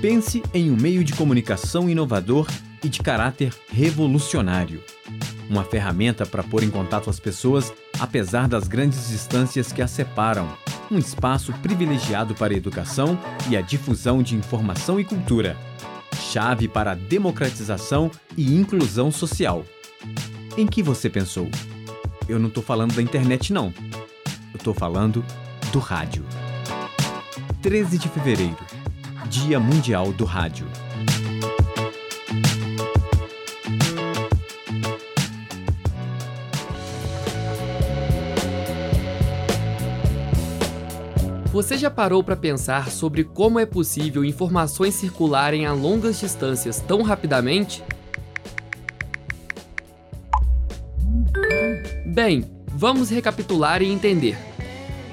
Pense em um meio de comunicação inovador e de caráter revolucionário. Uma ferramenta para pôr em contato as pessoas, apesar das grandes distâncias que as separam. Um espaço privilegiado para a educação e a difusão de informação e cultura. Chave para a democratização e inclusão social. Em que você pensou? Eu não estou falando da internet, não. Eu estou falando do rádio. 13 de fevereiro Dia Mundial do Rádio. Você já parou para pensar sobre como é possível informações circularem a longas distâncias tão rapidamente? Bem, vamos recapitular e entender.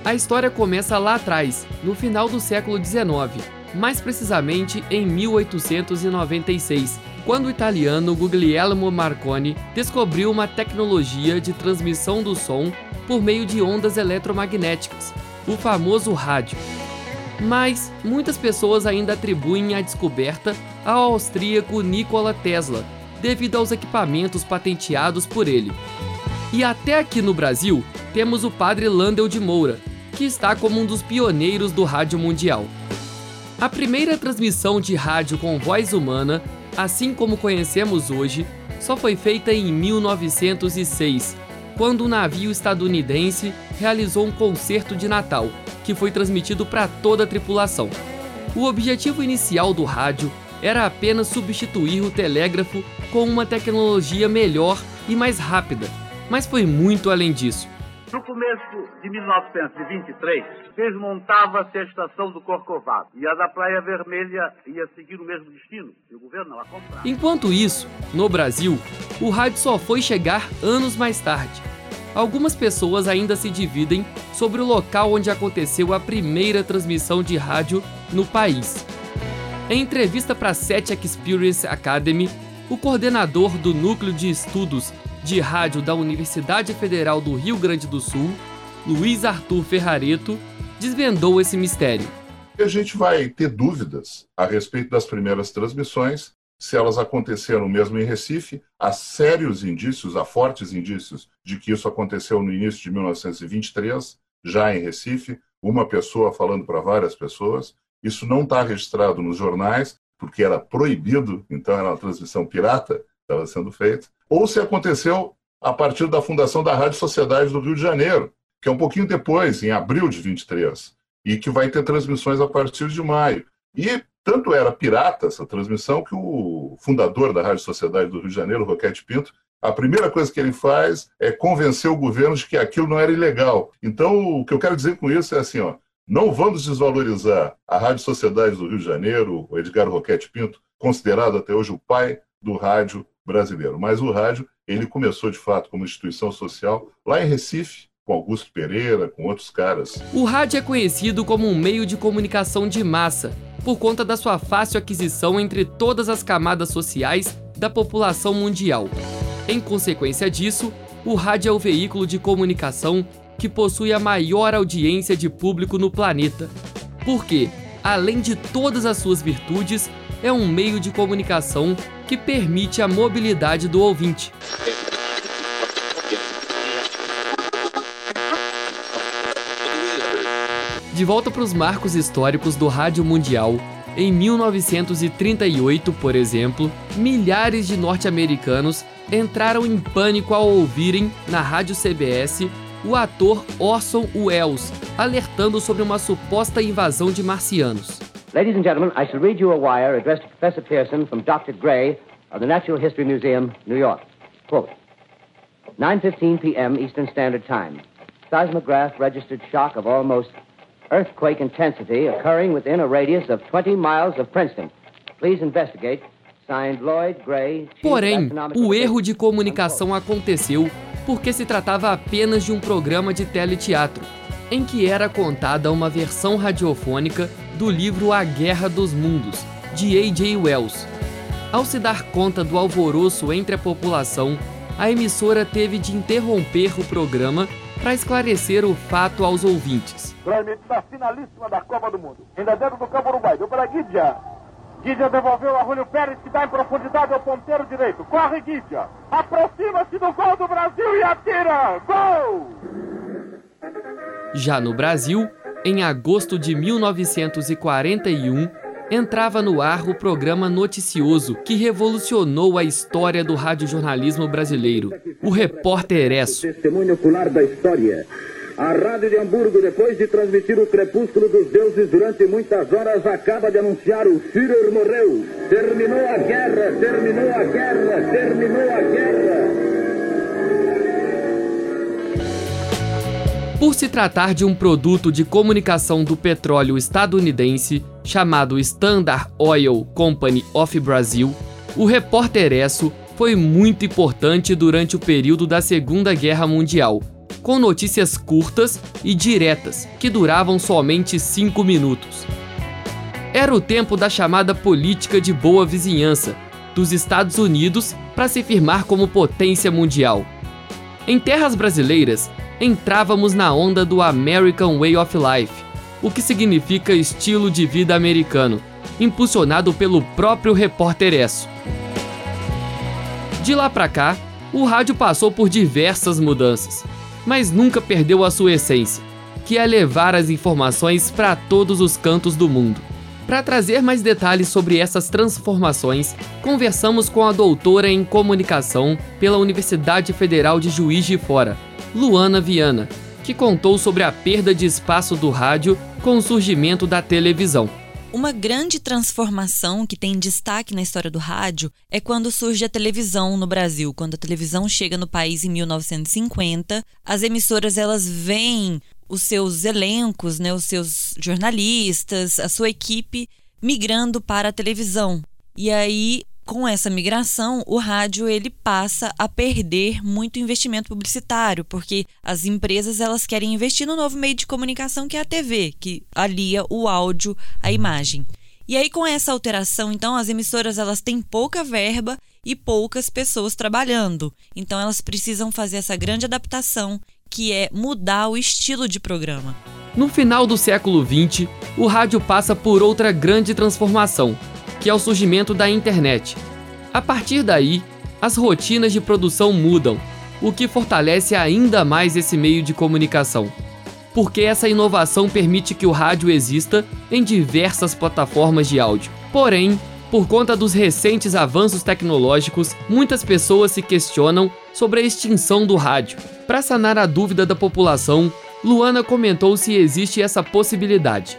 A história começa lá atrás, no final do século XIX, mais precisamente em 1896, quando o italiano Guglielmo Marconi descobriu uma tecnologia de transmissão do som por meio de ondas eletromagnéticas, o famoso rádio. Mas muitas pessoas ainda atribuem a descoberta ao austríaco Nikola Tesla, devido aos equipamentos patenteados por ele. E até aqui no Brasil, temos o padre Landel de Moura, que está como um dos pioneiros do rádio mundial. A primeira transmissão de rádio com voz humana, assim como conhecemos hoje, só foi feita em 1906, quando um navio estadunidense realizou um concerto de Natal, que foi transmitido para toda a tripulação. O objetivo inicial do rádio era apenas substituir o telégrafo com uma tecnologia melhor e mais rápida, mas foi muito além disso. No começo de 1923, desmontava-se a estação do Corcovado e a da Praia Vermelha ia seguir o mesmo destino, e o governo não a comprava. Enquanto isso, no Brasil, o rádio só foi chegar anos mais tarde. Algumas pessoas ainda se dividem sobre o local onde aconteceu a primeira transmissão de rádio no país. Em entrevista para a SET Experience Academy, o coordenador do Núcleo de Estudos de Rádio da Universidade Federal do Rio Grande do Sul, Luiz Arthur Ferrareto, desvendou esse mistério. A gente vai ter dúvidas a respeito das primeiras transmissões, se elas aconteceram mesmo em Recife. Há sérios indícios, há fortes indícios de que isso aconteceu no início de 1923, já em Recife, uma pessoa falando para várias pessoas. Isso não está registrado nos jornais, porque era proibido, então era uma transmissão pirata estava sendo feita, ou se aconteceu a partir da fundação da Rádio Sociedade do Rio de Janeiro, que é um pouquinho depois, em abril de 23, e que vai ter transmissões a partir de maio. E tanto era pirata essa transmissão que o fundador da Rádio Sociedade do Rio de Janeiro, Roquete Pinto, a primeira coisa que ele faz é convencer o governo de que aquilo não era ilegal. Então, o que eu quero dizer com isso é assim, ó, não vamos desvalorizar a Rádio Sociedade do Rio de Janeiro, o Edgar Roquete Pinto, considerado até hoje o pai do rádio brasileiro. Mas o rádio, ele começou de fato como instituição social lá em Recife, com Augusto Pereira, com outros caras. O rádio é conhecido como um meio de comunicação de massa, por conta da sua fácil aquisição entre todas as camadas sociais da população mundial. Em consequência disso, o rádio é o veículo de comunicação que possui a maior audiência de público no planeta. Porque, além de todas as suas virtudes, é um meio de comunicação que permite a mobilidade do ouvinte. De volta para os marcos históricos do rádio mundial, em 1938, por exemplo, milhares de norte-americanos entraram em pânico ao ouvirem, na rádio CBS, o ator Orson Welles alertando sobre uma suposta invasão de marcianos. Ladies and gentlemen, I shall read you a wire addressed to Professor Pearson from Dr. Gray of the Natural History Museum, New York. Quote, 9.15 p.m. Eastern Standard Time. Seismograph registered shock of almost earthquake intensity occurring within a radius of 20 miles of Princeton. Please investigate. Signed Lloyd Gray. Porém, o erro de comunicação aconteceu porque se tratava apenas de um programa de teleteatro, em que era contada uma versão radiofônica do livro A Guerra dos Mundos, de A.J. Wells. Ao se dar conta do alvoroço entre a população, a emissora teve de interromper o programa para esclarecer o fato aos ouvintes. transmitindo a finalíssima da Copa do Mundo. Ainda dentro do campo uruguai, deu para Guidia. Guidia devolveu a Julio Pérez, que dá em profundidade ao ponteiro direito. Corre Guidia. Aproxima-se do gol do Brasil e atira. Gol! Já no Brasil, em agosto de 1941, entrava no ar o programa noticioso que revolucionou a história do radiojornalismo brasileiro, o Repórter Esso. Testemunho ocular da história. A Rádio de Hamburgo, depois de transmitir o crepúsculo dos deuses durante muitas horas, acaba de anunciar o Führer morreu. Terminou a guerra, terminou a guerra, terminou a guerra. Por se tratar de um produto de comunicação do petróleo estadunidense, chamado Standard Oil Company of Brazil, o repórter Esso foi muito importante durante o período da Segunda Guerra Mundial, com notícias curtas e diretas, que duravam somente cinco minutos. Era o tempo da chamada política de boa vizinhança dos Estados Unidos para se firmar como potência mundial. Em terras brasileiras, entrávamos na onda do American Way of Life, o que significa estilo de vida americano, impulsionado pelo próprio repórter Esso. De lá para cá, o rádio passou por diversas mudanças, mas nunca perdeu a sua essência, que é levar as informações para todos os cantos do mundo. Para trazer mais detalhes sobre essas transformações, conversamos com a doutora em comunicação pela Universidade Federal de Juiz de Fora, Luana Viana, que contou sobre a perda de espaço do rádio com o surgimento da televisão. Uma grande transformação que tem destaque na história do rádio é quando surge a televisão no Brasil. Quando a televisão chega no país em 1950, as emissoras elas veem os seus elencos, né, os seus jornalistas, a sua equipe migrando para a televisão. E aí com essa migração, o rádio ele passa a perder muito investimento publicitário, porque as empresas elas querem investir no novo meio de comunicação que é a TV, que alia o áudio à imagem. E aí com essa alteração, então as emissoras elas têm pouca verba e poucas pessoas trabalhando. Então elas precisam fazer essa grande adaptação, que é mudar o estilo de programa. No final do século XX, o rádio passa por outra grande transformação, que é o surgimento da internet. A partir daí, as rotinas de produção mudam, o que fortalece ainda mais esse meio de comunicação. Porque essa inovação permite que o rádio exista em diversas plataformas de áudio. Porém, por conta dos recentes avanços tecnológicos, muitas pessoas se questionam sobre a extinção do rádio. Para sanar a dúvida da população, Luana comentou se existe essa possibilidade.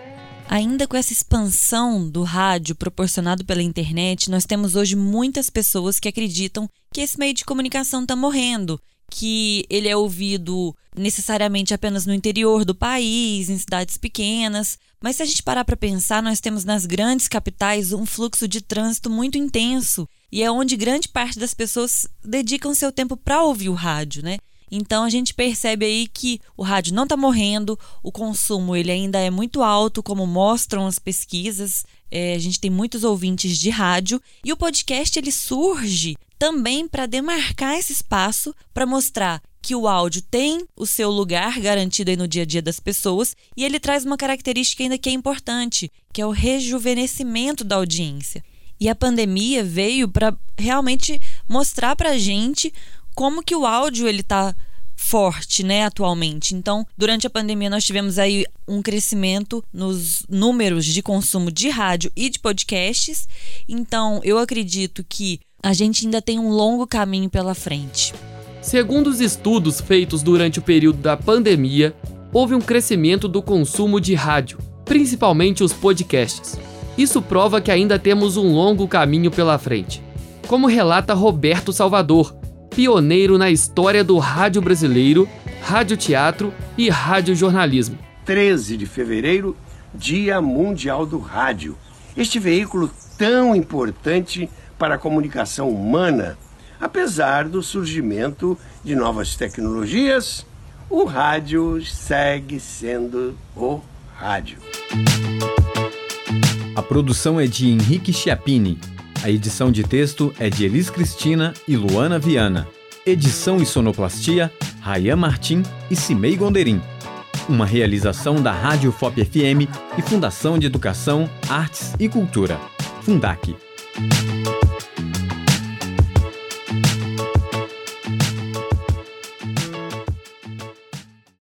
Ainda com essa expansão do rádio proporcionado pela internet, nós temos hoje muitas pessoas que acreditam que esse meio de comunicação está morrendo, que ele é ouvido necessariamente apenas no interior do país, em cidades pequenas. Mas se a gente parar para pensar, nós temos nas grandes capitais um fluxo de trânsito muito intenso e é onde grande parte das pessoas dedicam seu tempo para ouvir o rádio, né? Então a gente percebe aí que o rádio não está morrendo, o consumo ele ainda é muito alto, como mostram as pesquisas. É, a gente tem muitos ouvintes de rádio e o podcast ele surge também para demarcar esse espaço, para mostrar que o áudio tem o seu lugar garantido aí no dia a dia das pessoas e ele traz uma característica ainda que é importante, que é o rejuvenescimento da audiência. E a pandemia veio para realmente mostrar para gente como que o áudio ele tá forte, né, atualmente. Então, durante a pandemia nós tivemos aí um crescimento nos números de consumo de rádio e de podcasts. Então, eu acredito que a gente ainda tem um longo caminho pela frente. Segundo os estudos feitos durante o período da pandemia, houve um crescimento do consumo de rádio, principalmente os podcasts. Isso prova que ainda temos um longo caminho pela frente. Como relata Roberto Salvador, pioneiro na história do rádio brasileiro, radioteatro e radiojornalismo. 13 de fevereiro, Dia Mundial do Rádio. Este veículo tão importante para a comunicação humana, apesar do surgimento de novas tecnologias, o rádio segue sendo o rádio. A produção é de Henrique Chiappini a edição de texto é de Elis Cristina e Luana Viana. Edição e sonoplastia, Rayan Martim e Cimei Gonderim. Uma realização da Rádio FOP FM e Fundação de Educação, Artes e Cultura. Fundac.